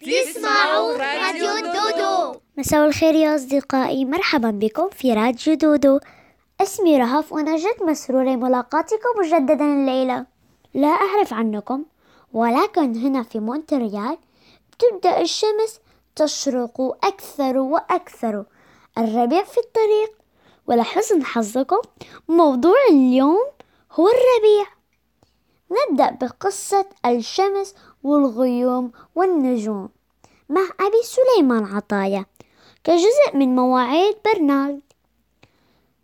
تسمعوا راديو دودو. مساء الخير يا أصدقائي. مرحبا بكم في راديو دودو. اسمي رهف وأنا جد مسرورة ملاقاتكم مجددا الليلة. لا أعرف عنكم ولكن هنا في مونتريال تبدأ الشمس تشرق أكثر وأكثر. الربيع في الطريق ولحسن حظكم موضوع اليوم هو الربيع. نبدأ بقصة الشمس والغيوم والنجوم. مع أبي سليمان عطايا كجزء من مواعيد برنارد.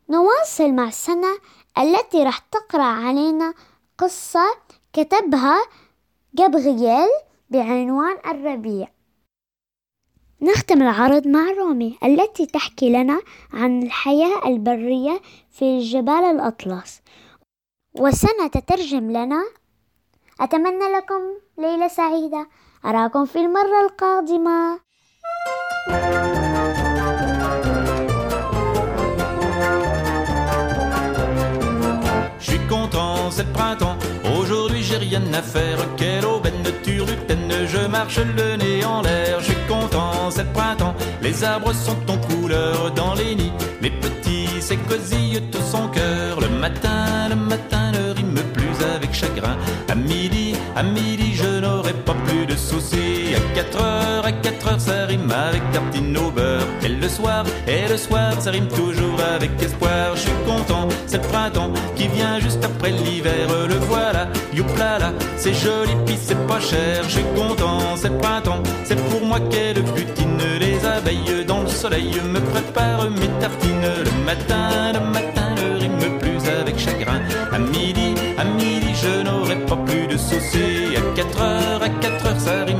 نواصل مع سنة التي راح تقرأ علينا قصة كتبها جابرييل بعنوان الربيع. نختم العرض مع رومي التي تحكي لنا عن الحياة البرية في جبال الأطلس. وسنة تترجم لنا أتمنى لكم ليلة سعيدة. أراكم في المرة القادمة Je suis content, c'est le printemps. Aujourd'hui, j'ai rien à faire. Quelle aubaine de turlutaine, je marche le nez en l'air. Je suis content, c'est le printemps. Les arbres sont en couleur dans les nids. Les petits s'écosillent tout son cœur. Le matin, le matin ne rime plus avec chagrin. À midi, à midi, à 4 heures, à 4 heures, ça rime avec tartine au beurre. Et le soir, et le soir, ça rime toujours avec espoir. Je suis content, c'est le printemps qui vient juste après l'hiver. Le voilà, youpla là, c'est joli, puis c'est pas cher. Je suis content, c'est le printemps, c'est pour moi qu'elle butine. Les abeilles dans le soleil me préparent mes tartines. Le matin, le matin, ne rime plus avec chagrin. À midi, à midi, je n'aurai pas plus de soucis. À 4 heures, à 4 heures,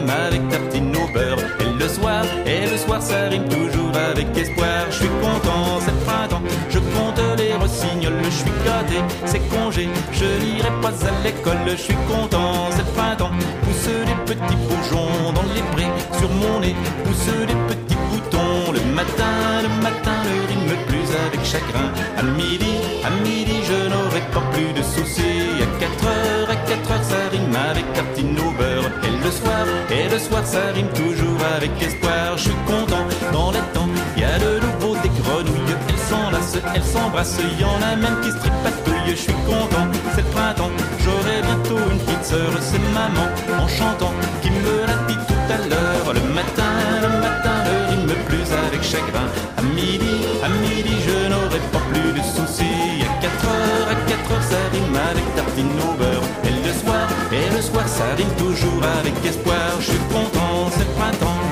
avec tartine au beurre. Et le soir, et le soir, ça rime toujours avec espoir. Je suis content, c'est le printemps, je compte les rossignols. Je suis gâté, c'est congé, je n'irai pas à l'école. Je suis content, c'est le printemps, pousse des petits bourgeons dans les prés. Sur mon nez, pousse des petits boutons. Le matin, le matin, ne rime plus avec chagrin. À midi, à midi, je n'aurai pas plus de soucis. À 4 heures, à 4 heures, ça rime avec tartine au. Et le soir, et le soir, ça rime toujours avec espoir. Je suis content, dans les temps, il y a de nouveau des grenouilles. Elles s'enlacent, elles s'embrassent, il y en a même qui se tripatouillent. Je suis content, c'est le printemps, j'aurai bientôt une petite sœur. C'est maman, en chantant, qui me l'a dit tout à l'heure. Le matin, le matin, ne rime plus avec chagrin. Midi, à midi, je n'aurai pas plus de soucis. À 4 heures, à 4 heures, ça rime avec tartine au beurre. Et le soir, et le soir, ça rime toujours avec espoir. Je suis content, c'est printemps.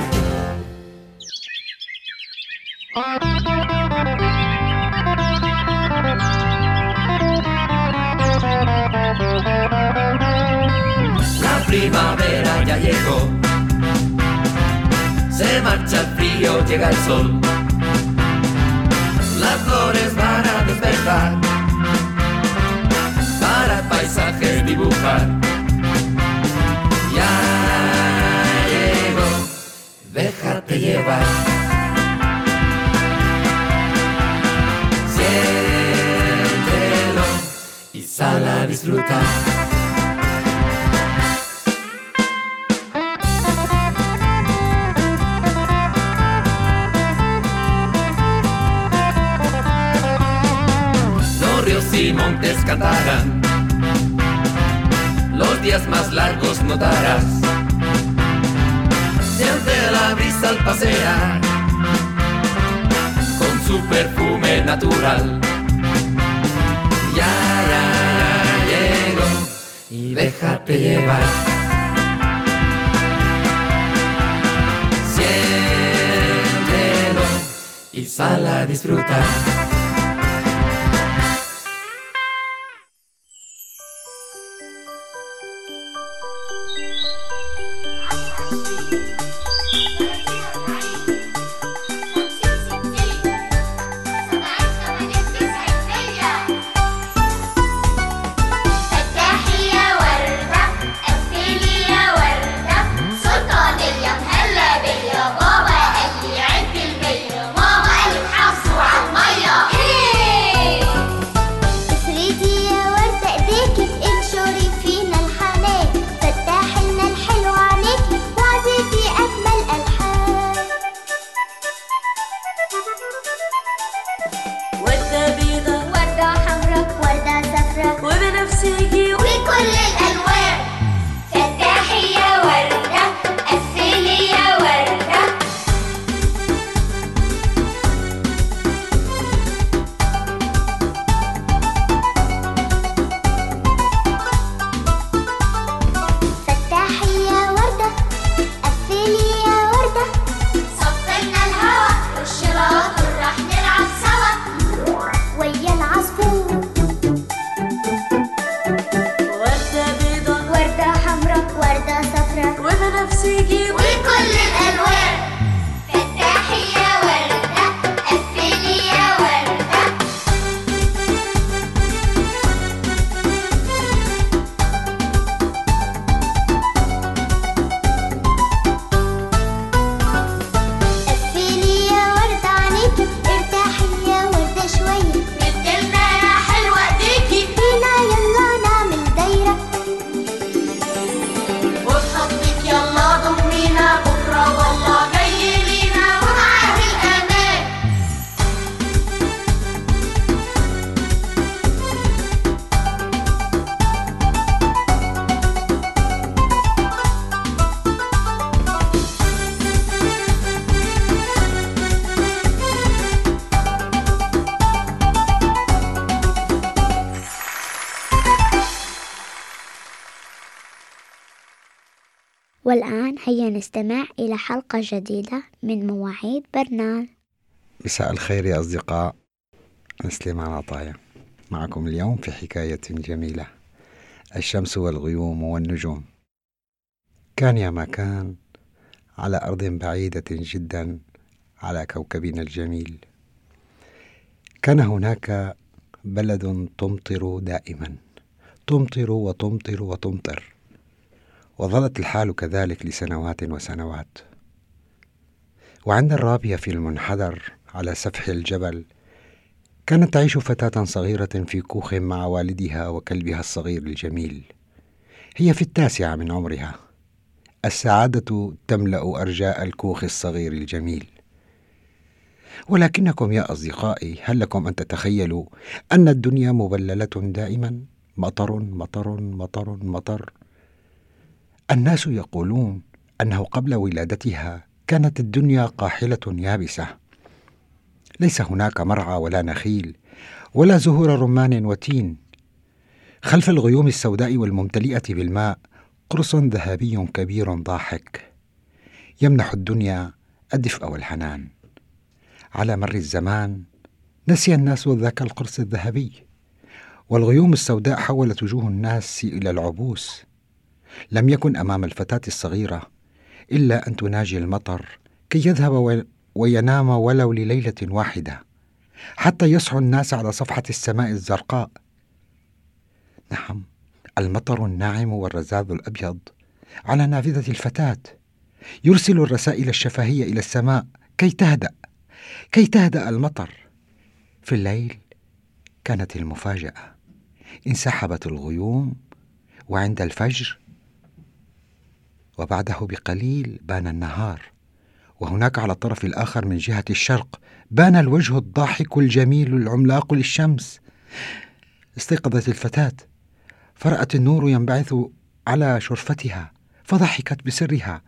La primavera ya llegó. Se marcha el frío, llega el sol. Las flores van a despertar. Para el paisaje dibujar. Ya llegó. Déjate llevar. Siéntelo y sal a disfrutar. Y montes cantarán, los días más largos notarás. Siente la brisa al pasear, con su perfume natural. Ya, ya, ya llegó y déjate llevar. Y sal a disfrutar. هيا نستمع إلى حلقة جديدة من مواعيد برنامج. مساء الخير يا أصدقاء. أنا سليمان عطايا معكم اليوم في حكاية جميلة. الشمس والغيوم والنجوم. كان يا ما كان على أرض بعيدة جدا على كوكبنا الجميل. كان هناك بلد تمطر دائما. تمطر وتمطر وتمطر. وظلت الحال كذلك لسنوات وسنوات. وعند الرابية في المنحدر على سفح الجبل كانت تعيش فتاة صغيرة في كوخ مع والدها وكلبها الصغير الجميل. هي في التاسعة من عمرها. السعادة تملأ أرجاء الكوخ الصغير الجميل. ولكنكم يا أصدقائي هل لكم أن تتخيلوا أن الدنيا مبللة دائما؟ مطر مطر مطر مطر. الناس يقولون أنه قبل ولادتها كانت الدنيا قاحلة يابسة. ليس هناك مرعى ولا نخيل ولا زهور رمان وتين. خلف الغيوم السوداء والممتلئة بالماء قرص ذهبي كبير ضاحك. يمنح الدنيا الدفء والحنان. على مر الزمان نسي الناس ذاك القرص الذهبي والغيوم السوداء حولت وجوه الناس إلى العبوس. لم يكن أمام الفتاة الصغيرة إلا أن تناجي المطر كي يذهب وينام ولو لليلة واحدة حتى يصحو الناس على صفحة السماء الزرقاء. نعم المطر الناعم والرذاذ الأبيض على نافذة الفتاة يرسل الرسائل الشفهية إلى السماء كي تهدأ كي تهدأ المطر. في الليل كانت المفاجأة انسحبت الغيوم وعند الفجر وبعده بقليل بان النهار. وهناك على الطرف الآخر من جهة الشرق بان الوجه الضاحك الجميل العملاق للشمس. استيقظت الفتاة. فرأت النور ينبعث على شرفتها فضحكت بسرها.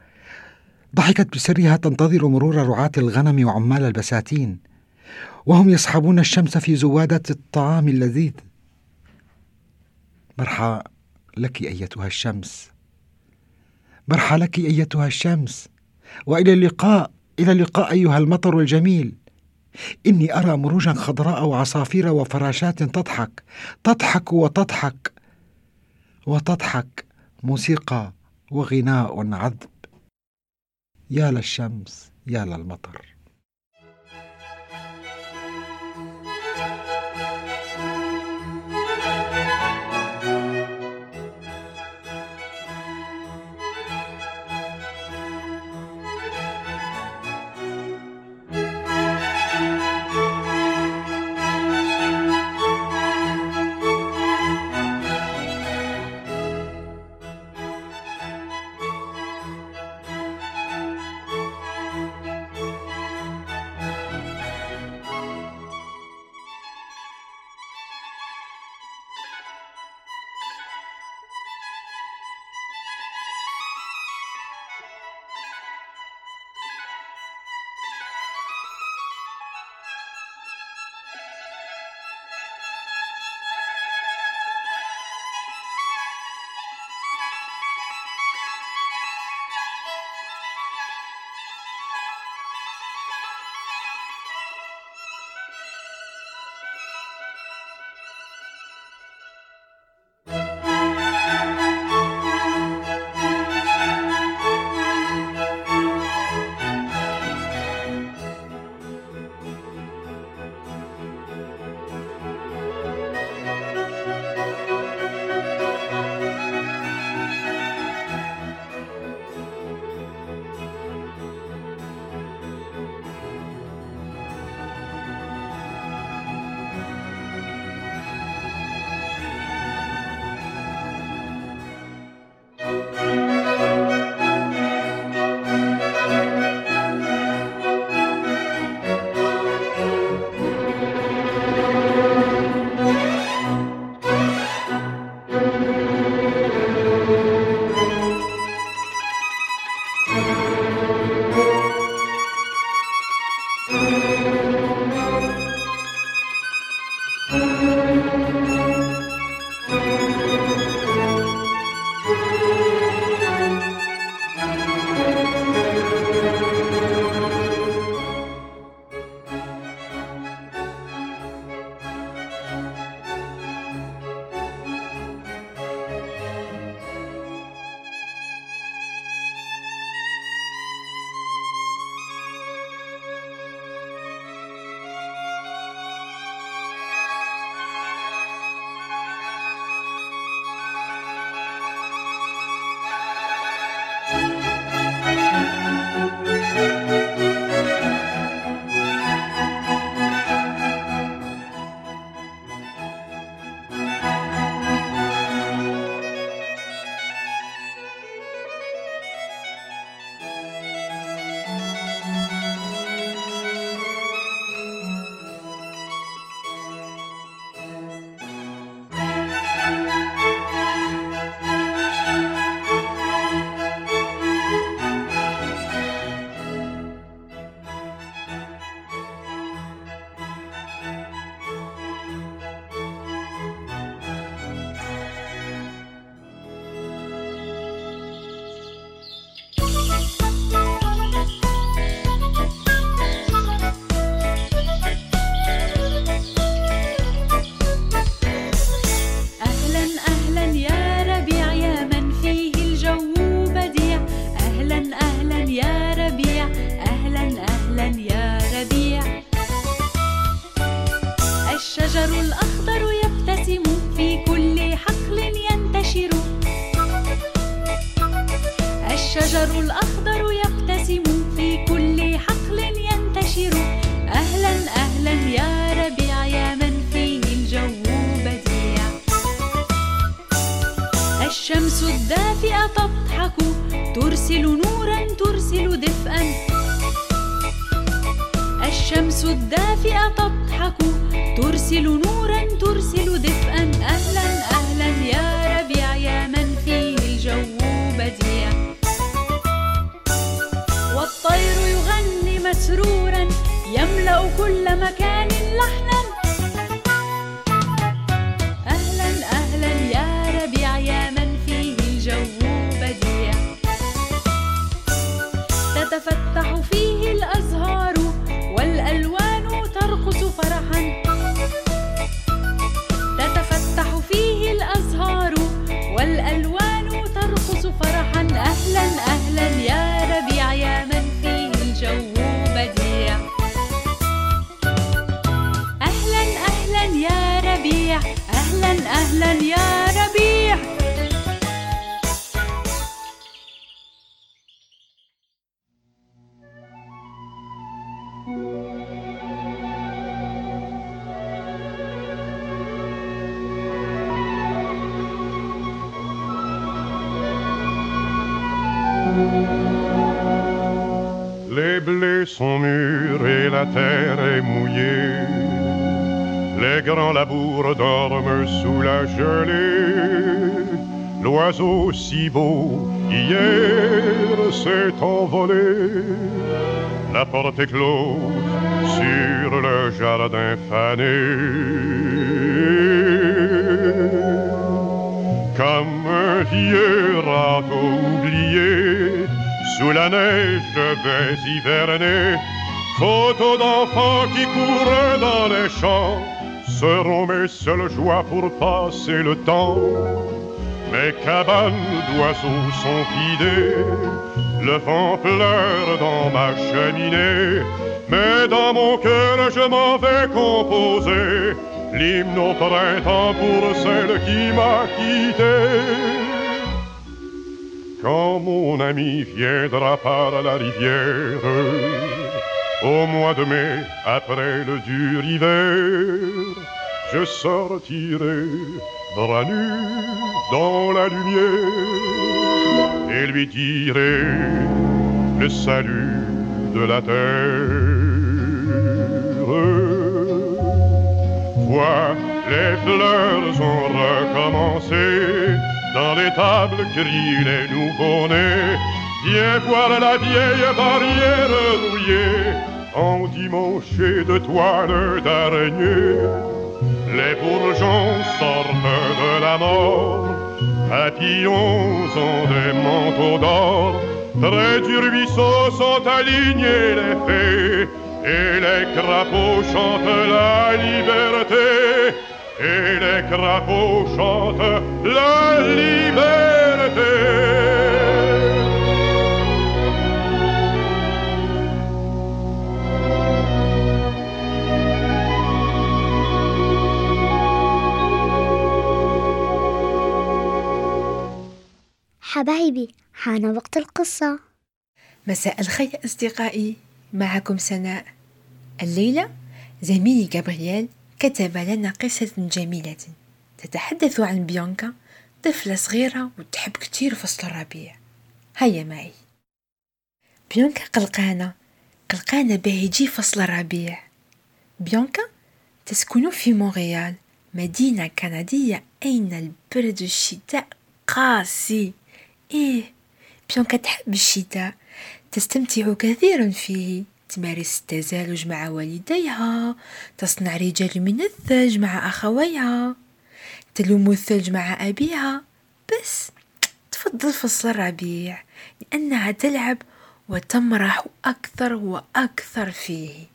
ضحكت بسرها تنتظر مرور رعاة الغنم وعمال البساتين. وهم يسحبون الشمس في زوادة الطعام اللذيذ. مرحى لك أيتها الشمس. برحلك أيتها الشمس وإلى اللقاء إلى اللقاء أيها المطر الجميل. إني أرى مروجا خضراء وعصافير وفراشات تضحك تضحك وتضحك وتضحك موسيقى وغناء عذب. يا للشمس يا للمطر. أهلا أهلا يا ربيع Les blés sont mûrs et la terre est mouillée. Les grands labours dorment sous la gelée. L'oiseau si beau hier s'est envolé. La porte est close sur le jardin fané. Comme un vieux râteau oublié, sous la neige je vais hiverner. Photos d'enfants qui courent dans les champs seront mes seules joies pour passer le temps. Mes cabanes d'oiseaux sont vidées, le vent pleure dans ma cheminée, mais dans mon cœur je m'en vais composer l'hymne au printemps pour celle qui m'a quitté. Quand mon ami viendra par la rivière, au mois de mai, après le dur hiver, je sortirai bras nus dans la lumière et lui dirai le salut de la terre. Vois, les fleurs ont recommencé, dans les tables crient les nouveaux-nés. Viens voir la vieille barrière rouillée, endimanchée de toiles d'araignée. Les bourgeons sortent de la mort, papillons ont des manteaux d'or. Près du ruisseau sont alignés les fées, et les crapauds chantent la liberté. Et les crapauds chantent la liberté. حبايبي حان وقت القصة. مساء الخير أصدقائي. معكم سناء. الليلة زميلي جابرييل كتب لنا قصة جميلة. تتحدث عن بيانكا طفلة صغيرة وتحب كتير فصل الربيع. هيا معي. بيانكا قلقانة قلقانة به يجي فصل الربيع. بيانكا تسكن في مونريال مدينة كندية أين البرد الشتاء قاسي. إيه بيانكا تحب الشتاء تستمتع كثيرا فيه. تمارس التزالج مع والديها. تصنع رجال من الثلج مع أخويها. تلوم الثلج مع أبيها. بس تفضل فصل الربيع لأنها تلعب وتمرح أكثر وأكثر فيه.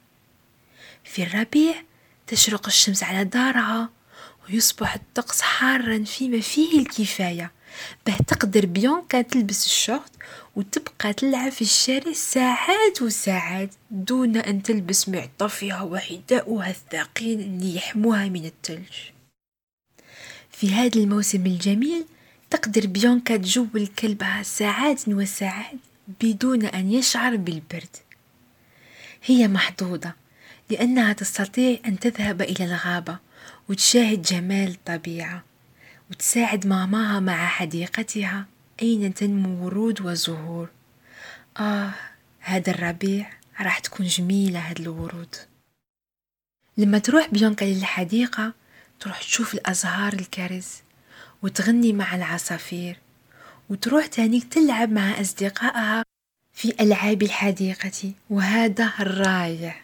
في الربيع تشرق الشمس على دارها ويصبح الطقس حارا فيما فيه الكفاية. به تقدر بيونكا تلبس الشورت وتبقى تلعب في الشارع ساعات وساعات دون أن تلبس معطفها وحذاؤها الثقيل اللي يحموها من الثلج في هذا الموسم الجميل تقدر بيونكا تجول كلبها ساعات وساعات بدون أن يشعر بالبرد. هي محظوظة لأنها تستطيع أن تذهب إلى الغابة وتشاهد جمال الطبيعة. وتساعد ماماها مع حديقتها أين تنمو ورود وزهور. آه هذا الربيع راح تكون جميلة هاد الورود. لما تروح بيونكا للحديقة تروح تشوف الأزهار الكرز وتغني مع العصافير وتروح تانيك تلعب مع أصدقائها في ألعاب الحديقة. وهذا رائع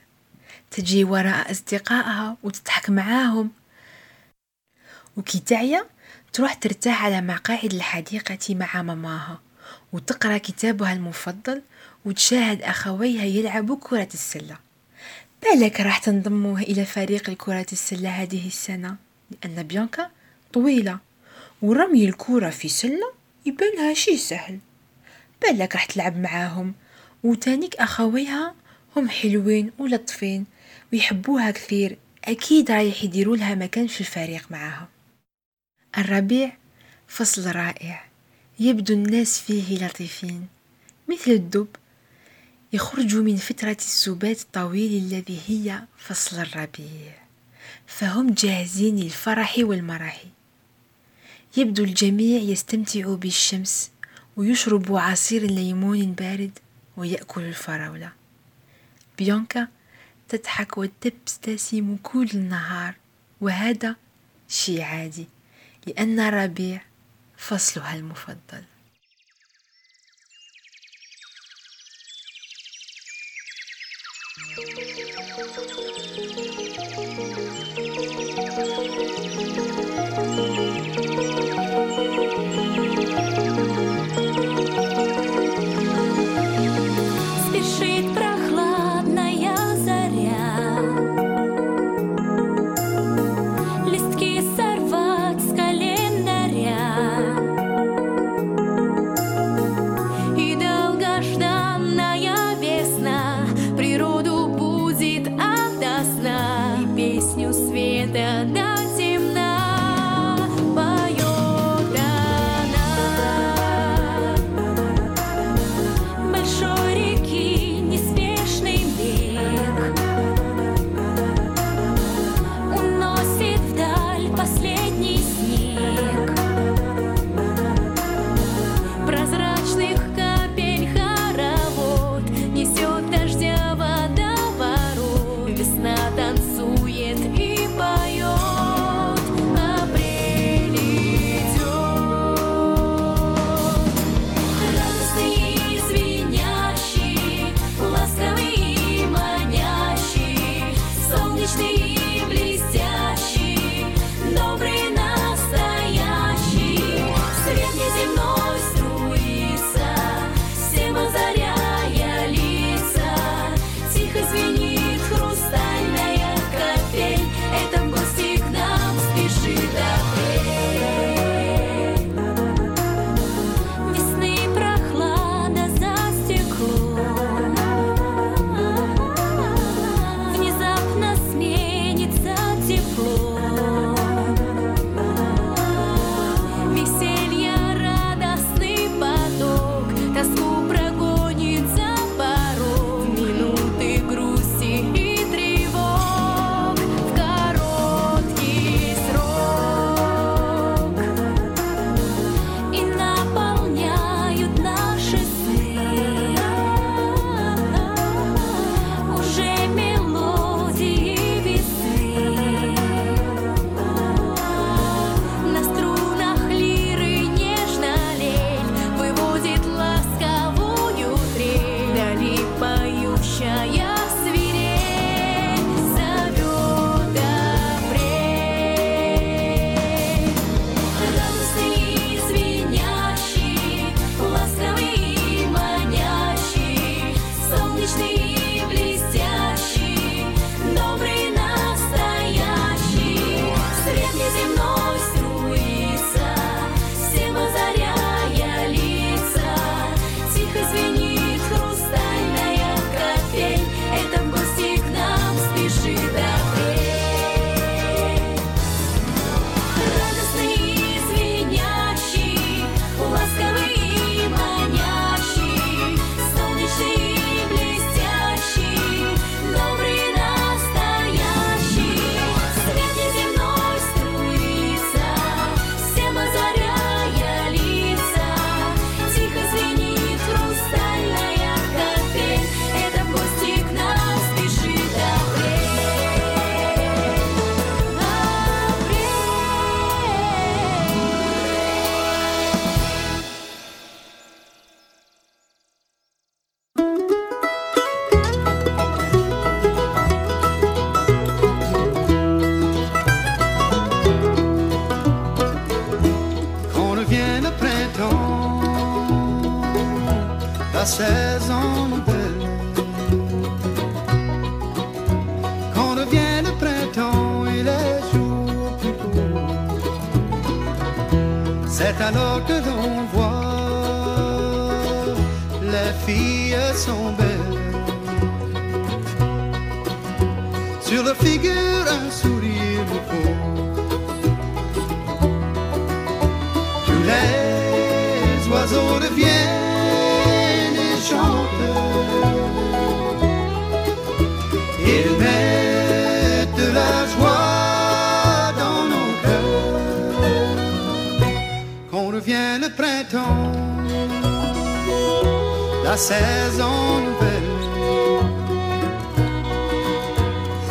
تجي وراء أصدقائها وتضحك معاهم. وكي تعيا تروح ترتاح على مقاعد الحديقة مع ماماها وتقرأ كتابها المفضل وتشاهد أخويها يلعبوا كرة السلة. بالك راح تنضموا إلى فريق كرة السلة هذه السنة لأن بيانكا طويلة ورمي الكرة في سلة يبانها شي سهل. بالك راح تلعب معاهم وتانيك أخويها هم حلوين ولطفين ويحبوها كثير أكيد رايح يديروا لها مكان في الفريق معاها. الربيع فصل رائع يبدو الناس فيه لطيفين مثل الدب يخرج من فترة السبات الطويل الذي هي فصل الربيع فهم جاهزين للفرح والمرح. يبدو الجميع يستمتع بالشمس ويشرب عصير ليمون بارد ويأكل الفراولة. بيانكا تضحك وتبتسم كل النهار وهذا شيء عادي. لأن الربيع فصلها المفضل.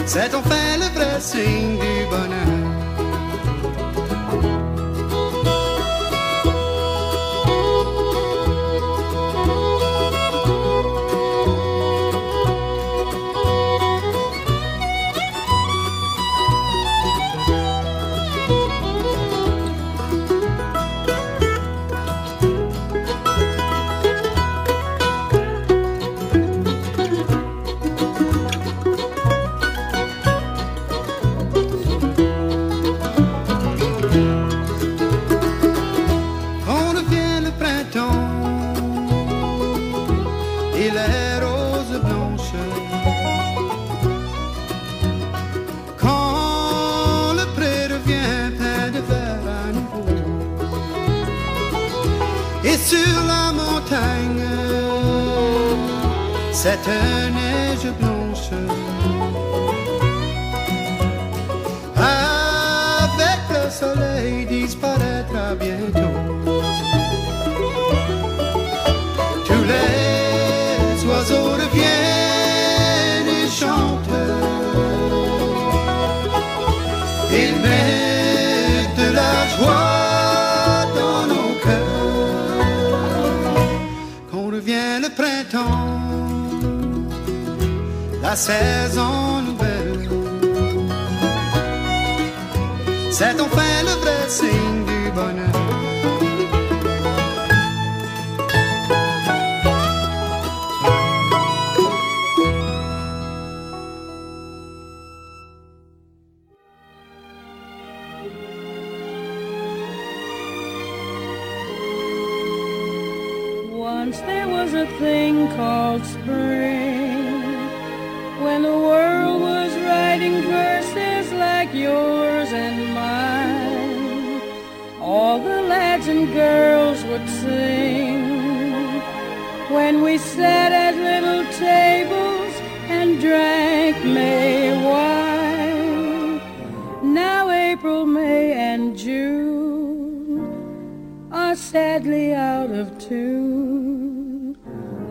C'est enfin le vrai signe du bonheur. spring when the world was writing verses like yours and mine. All the lads and girls would sing when we sat at little tables and drank May wine. Now April, May, and June are sadly out of tune.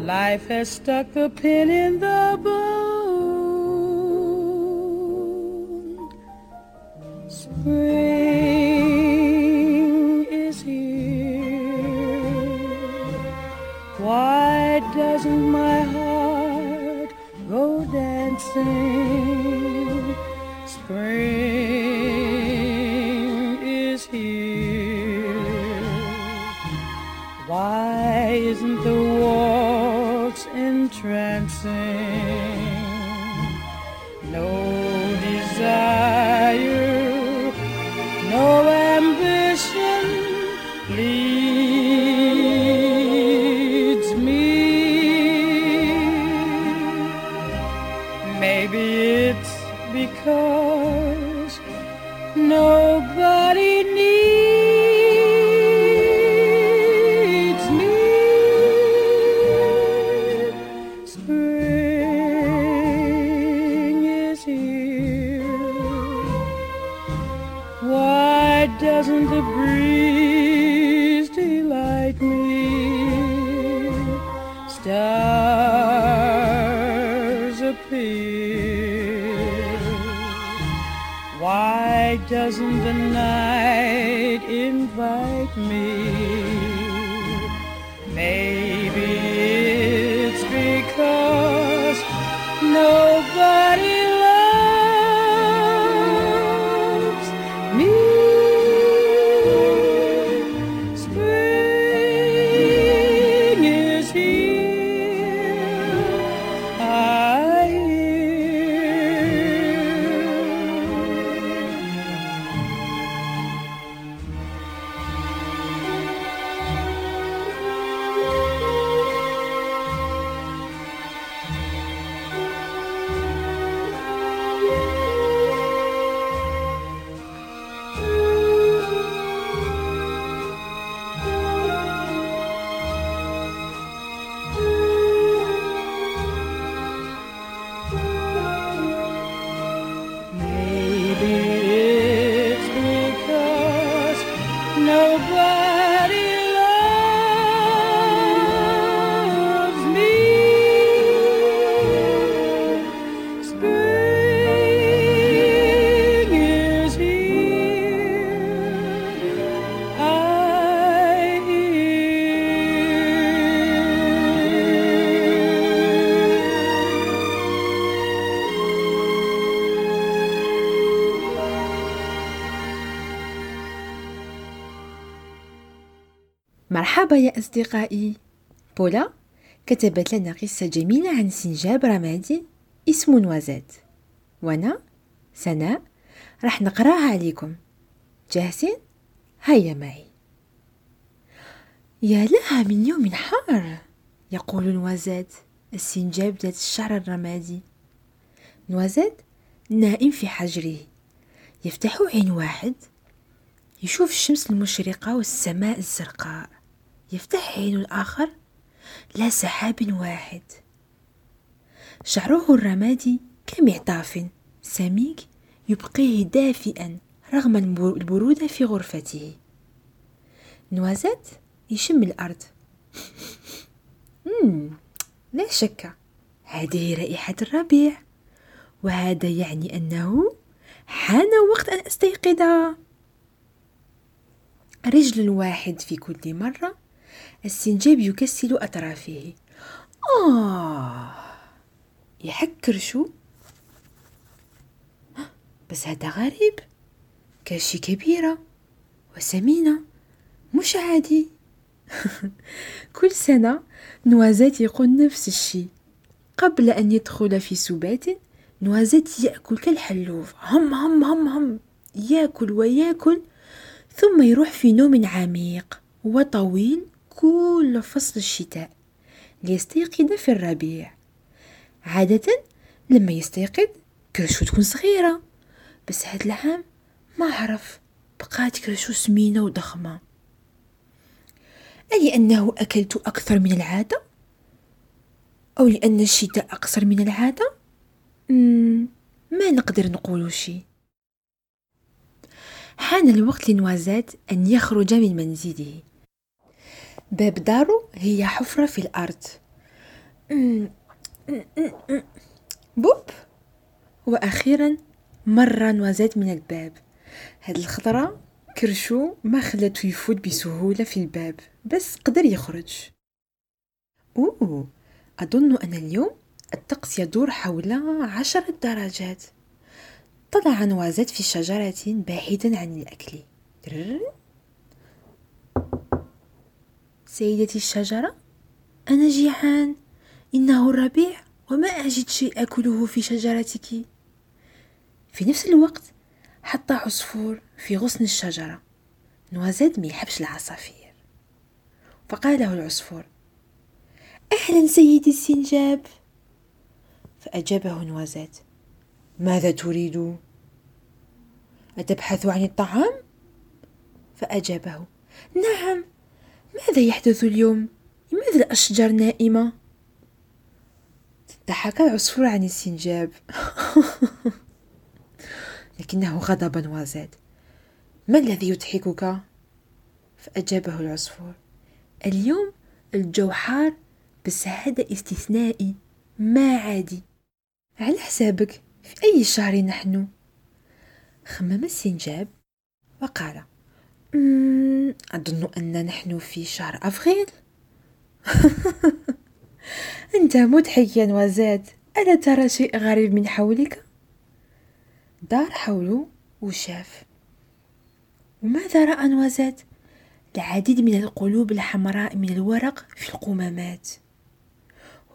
Life has stuck a pin in the book. pleasant the breeze. مرحبا يا أصدقائي. بولا كتبت لنا قصة جميلة عن سنجاب رمادي اسمه نوازات وأنا سناء راح نقراها عليكم. جاهزين؟ هيا معي. يا لها من يوم حار يقول نوازات السنجاب ذات الشعر الرمادي. نوازات نائم في حجره. يفتح عين واحد. يشوف الشمس المشرقة والسماء الزرقاء. يفتح عين الآخر لا سحاب واحد. شعره الرمادي كمعطاف سميك يبقيه دافئا رغم البرودة في غرفته. نوازات يشم الأرض. مم. لا شك هذه رائحة الربيع وهذا يعني أنه حان وقت أن أستيقظ. رجل واحد في كل مرة. السنجاب يكسل أطرافه. آه يحكر شو؟ بس هذا غريب. كاشي كبيرة وسمينة مش عادي. كل سنة نوازات يقول نفس الشيء. قبل أن يدخل في سبات نوازات يأكل كالحلوف. هم هم هم هم. يأكل ويأكل ثم يروح في نوم عميق وطويل كل فصل الشتاء ليستيقظ في الربيع عادة لما يستيقظ كرشو تكون صغيرة بس هاد العام ما عرف بقات كرشو سمينة وضخمة ألأنه أكلت أكثر من العادة؟ أو لأن الشتاء أقصر من العادة؟ ما نقدر نقول شي حان الوقت لنوازات أن يخرج من منزله باب داره هي حفرة في الأرض. بوب. وأخيرا مر نوازات من الباب. هاد الخضرة كرشو ما خلته يفوت بسهولة في الباب بس قدر يخرج. أوه أظن أن اليوم الطقس يدور حول عشرة درجات. طلع نوازات في شجرة بعيدا عن الأكل. سيدتي الشجرة؟ أنا جيعان إنه الربيع وما أجد شيء أكله في شجرتك. في نفس الوقت حط عصفور في غصن الشجرة. نوازات ما يحبش العصافير. فقال له العصفور أهلا سيدي السنجاب. فأجابه نوازات ماذا تريد؟ أتبحث عن الطعام؟ فأجابه نعم. ماذا يحدث اليوم؟ لماذا الأشجار نائمة؟ ضحك العصفور عن السنجاب. لكنه غضب وزاد ما الذي يضحكك؟ فأجابه العصفور. اليوم الجو حار بس هذا استثنائي. ما عادي. على حسابك في أي شهر نحن؟ خمم السنجاب وقال أظن أن نحن في شهر أفريل أنت مضحك نوازات ألا ترى شيء غريب من حولك؟ دار حوله وشاف. وماذا رأى نوازات؟ العديد من القلوب الحمراء من الورق في القمامات.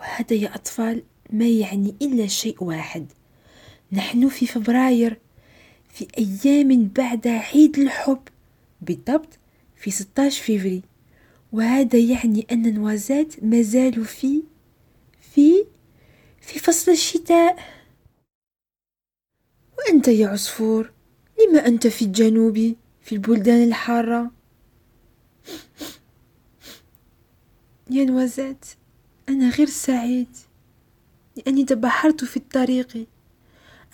وهذا يا أطفال ما يعني إلا شيء واحد. نحن في فبراير في أيام بعد عيد الحب. بالضبط في 16 فيفري. وهذا يعني أن نوازات زالوا في في في فصل الشتاء. وأنت يا عصفور لما أنت في الجنوب في البلدان الحارة؟ يا نوازات أنا غير سعيد لأني تبحرت في الطريق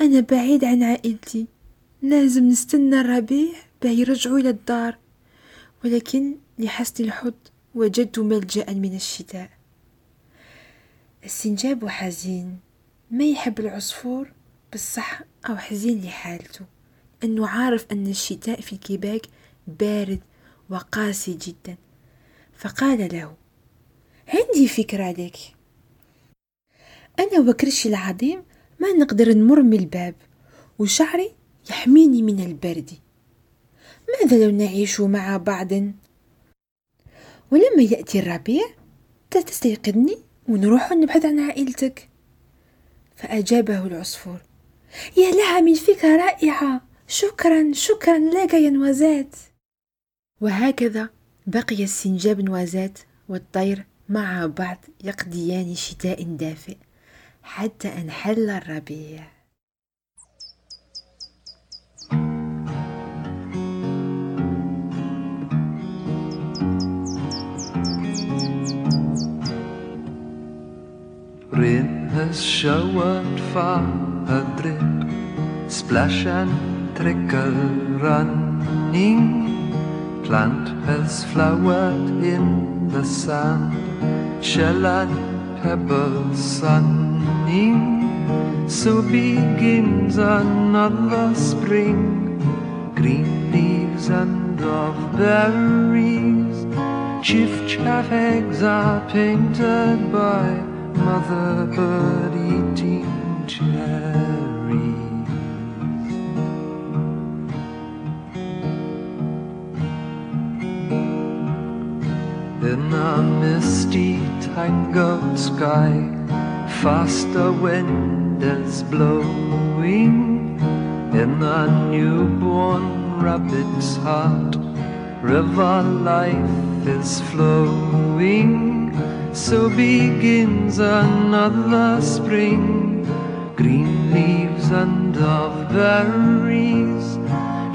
أنا بعيد عن عائلتي. لازم نستنى الربيع. باه يرجعوا إلى الدار ولكن لحسن الحظ وجدت ملجأ من الشتاء. السنجاب حزين ما يحب العصفور؟ بالصح أو حزين لحالته أنه عارف أن الشتاء في كيباك بارد وقاسي جدا. فقال له عندي فكرة لك. أنا وكرشي العظيم ما نقدر نمر من الباب وشعري يحميني من البرد. ماذا لو نعيش مع بعض؟ ولما يأتي الربيع تستيقظني ونروح نبحث عن عائلتك. فأجابه العصفور يا لها من فكرة رائعة. شكرا شكرا لك يا نوازات وهكذا بقي السنجاب نوازات والطير مع بعض يقضيان شتاء دافئ حتى أن حل الربيع. Rain has showered far a drip, splash and trickle running. Plant has flowered in the sand, shell and pebble sunning. So begins another spring, green leaves and of berries. Chiff chaff eggs are painted by mother bird eating cherries. In a misty, tangled sky, faster wind is blowing. In a newborn rabbit's heart, river life is flowing. So begins another spring, green leaves and of berries.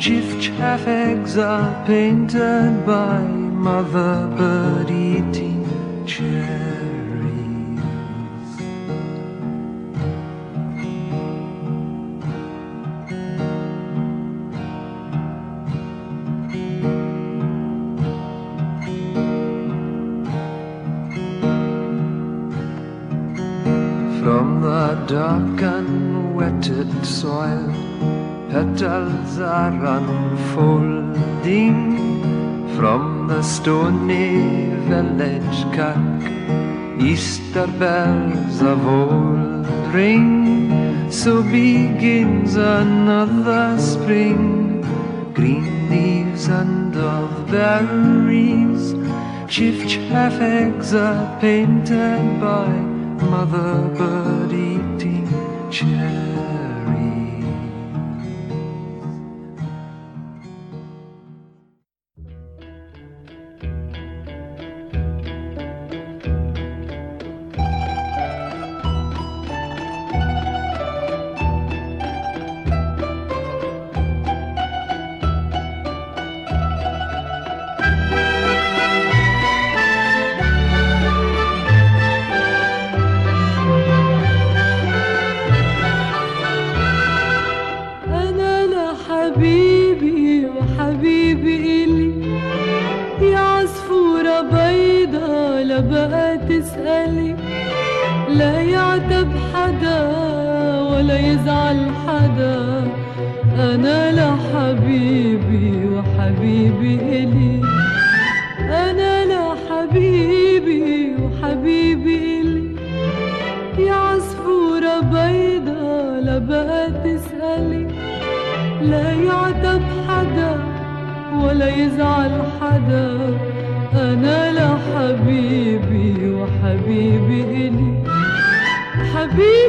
Chiff chaff eggs are painted by mother bird Easter bells of old ring. So begins another spring, green leaves and of berries. Chiff chaff eggs are painted by mother bird ولا يزعل حدا. أنا لحبيبي وحبيبي إلي. حبيبي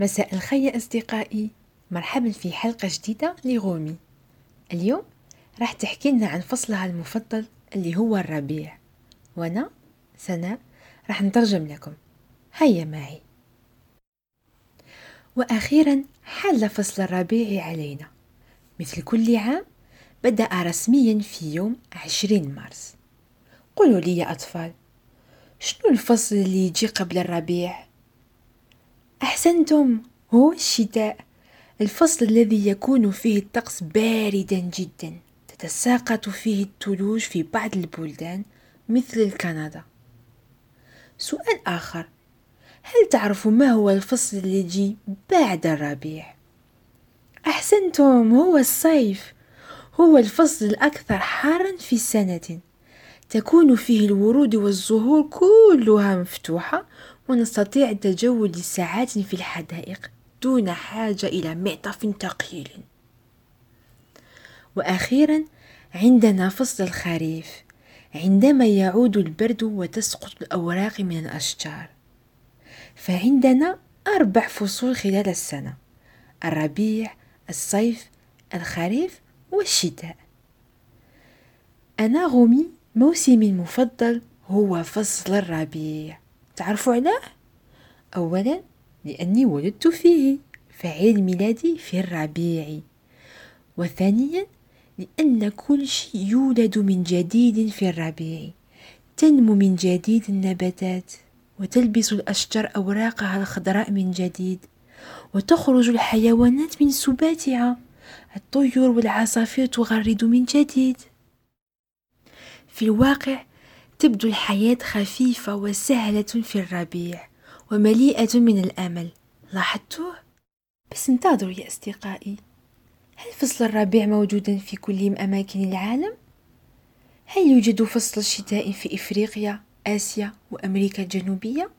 مساء الخير أصدقائي. مرحبا في حلقة جديدة لغومي اليوم راح تحكي لنا عن فصلها المفضل اللي هو الربيع. وأنا سناء راح نترجم لكم. هيا معي. وأخيرا حل فصل الربيع علينا. مثل كل عام بدأ رسميا في يوم عشرين مارس. قولوا لي يا أطفال شنو الفصل اللي يجي قبل الربيع؟ أحسنتم. هو الشتاء. الفصل الذي يكون فيه الطقس باردا جدا. تتساقط فيه الثلوج في بعض البلدان مثل الكندا سؤال آخر. هل تعرفوا ما هو الفصل يجي بعد الربيع؟ أحسنتم. هو الصيف. هو الفصل الأكثر حارا في السنة تكون فيه الورود والزهور كلها مفتوحة ونستطيع التجول لساعات في الحدائق دون حاجة إلى معطف ثقيل وأخيرا عندنا فصل الخريف. عندما يعود البرد وتسقط الأوراق من الأشجار. فعندنا أربع فصول خلال السنة. الربيع الصيف الخريف والشتاء. أنا غومي موسمي المفضل هو فصل الربيع. تعرفوا علاه؟ أولا لأني ولدت فيه فعيد ميلادي في الربيع. وثانيا لأن كل شيء يولد من جديد في الربيع. تنمو من جديد النباتات وتلبس الأشجار أوراقها الخضراء من جديد وتخرج الحيوانات من سباتها. الطيور والعصافير تغرد من جديد. في الواقع تبدو الحياة خفيفة وسهلة في الربيع ومليئة من الأمل لاحظتوه؟ بس انتظروا يا أصدقائي هل فصل الربيع موجودا في كل أماكن العالم؟ هل يوجد فصل الشتاء في إفريقيا، آسيا وأمريكا الجنوبية؟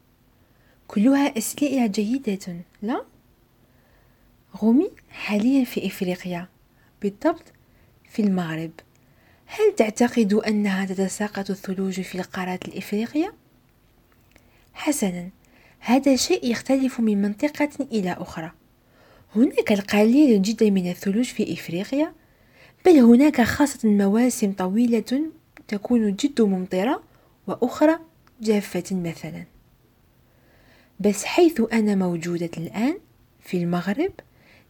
كلها أسئلة جيدة، لا؟ غومي حاليا في إفريقيا بالضبط في المغرب هل تعتقد أنها تتساقط الثلوج في القارة الإفريقية؟ حسنا هذا شيء يختلف من منطقة إلى أخرى هناك القليل جدا من الثلوج في إفريقيا بل هناك خاصة مواسم طويلة تكون جد ممطرة وأخرى جافة مثلا بس حيث أنا موجودة الآن في المغرب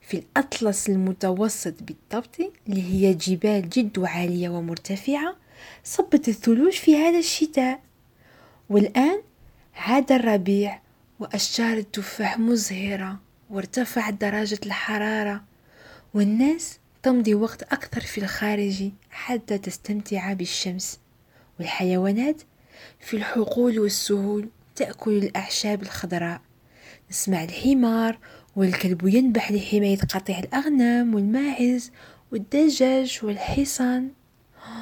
في الأطلس المتوسط بالضبط اللي هي جبال جد عالية ومرتفعة صبت الثلوج في هذا الشتاء. والآن عاد الربيع وأشجار التفاح مزهرة وارتفعت درجة الحرارة والناس تمضي وقت أكثر في الخارج حتى تستمتع بالشمس. والحيوانات في الحقول والسهول تأكل الأعشاب الخضراء. نسمع الحمار والكلب ينبح لحماية قطيع الأغنام والماعز والدجاج والحصان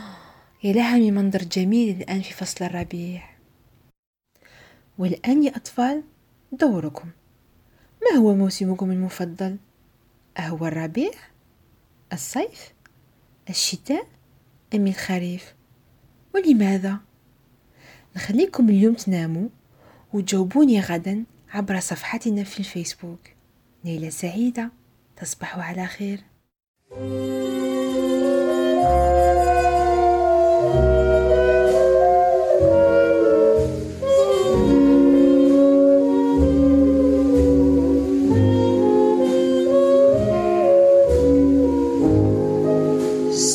يا لها من منظر جميل الآن في فصل الربيع والآن يا أطفال دوركم ما هو موسمكم المفضل؟ أهو الربيع؟ الصيف؟ الشتاء؟ أم الخريف؟ ولماذا؟ نخليكم اليوم تناموا وتجاوبوني غدا عبر صفحتنا في الفيسبوك ليلة سعيدة تصبحوا على خير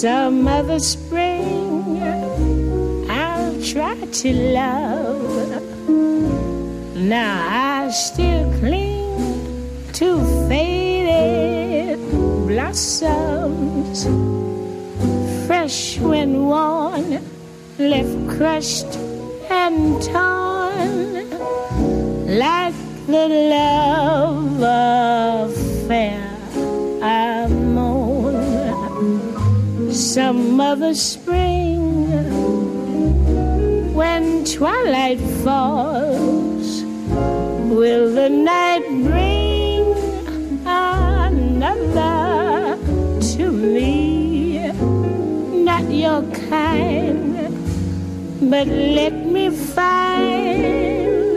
Some other spring I'll try to love. Now I still cling to faded blossoms, fresh when worn, left crushed and torn, like the love affair I mourn. Some other spring, when twilight falls Will the night bring your kind, but let me find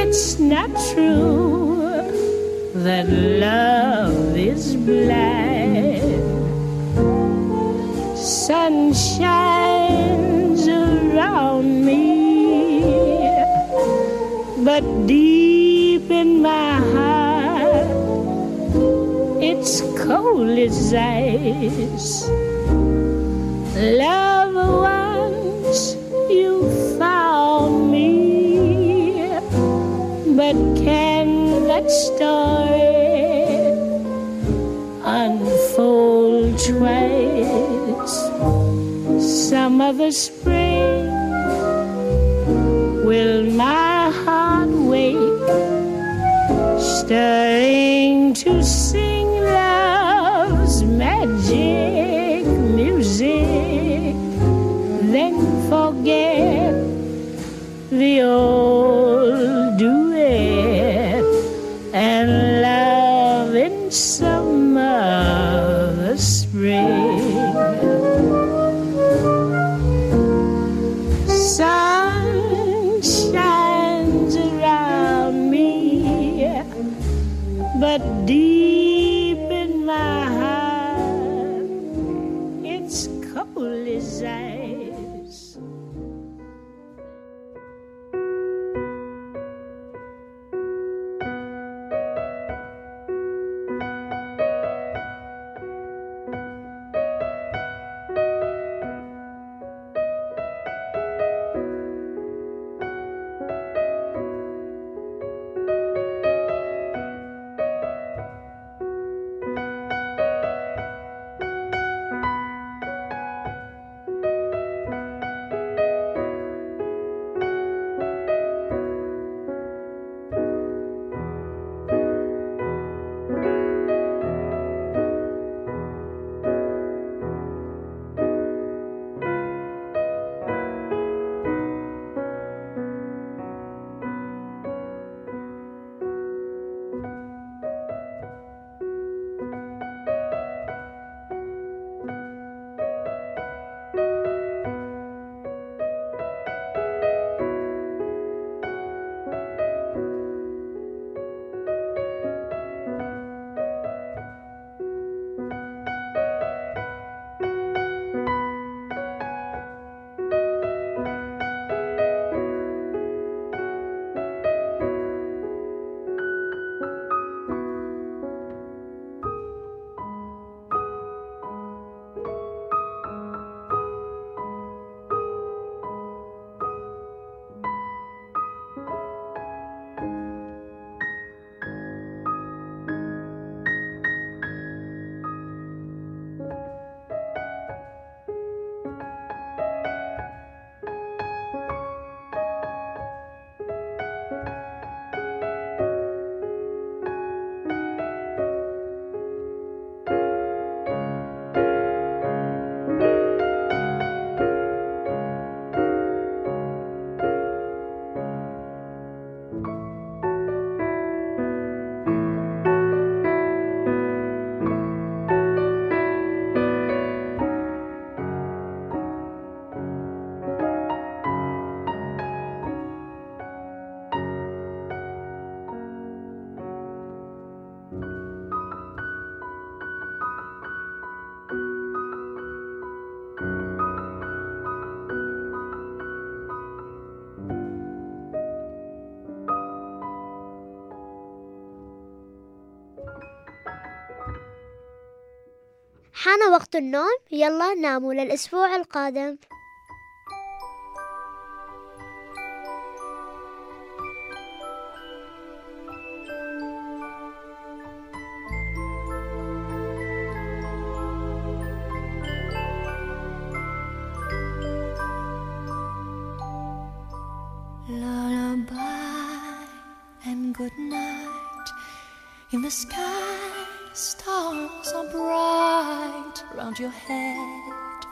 it's not true that love is blind. Sun shines around me, but deep in my heart, it's cold as ice. Love once you found me, but can that story unfold twice? Some other spring will my heart wake, stirring know حان وقت النوم. يلا ناموا للأسبوع القادم.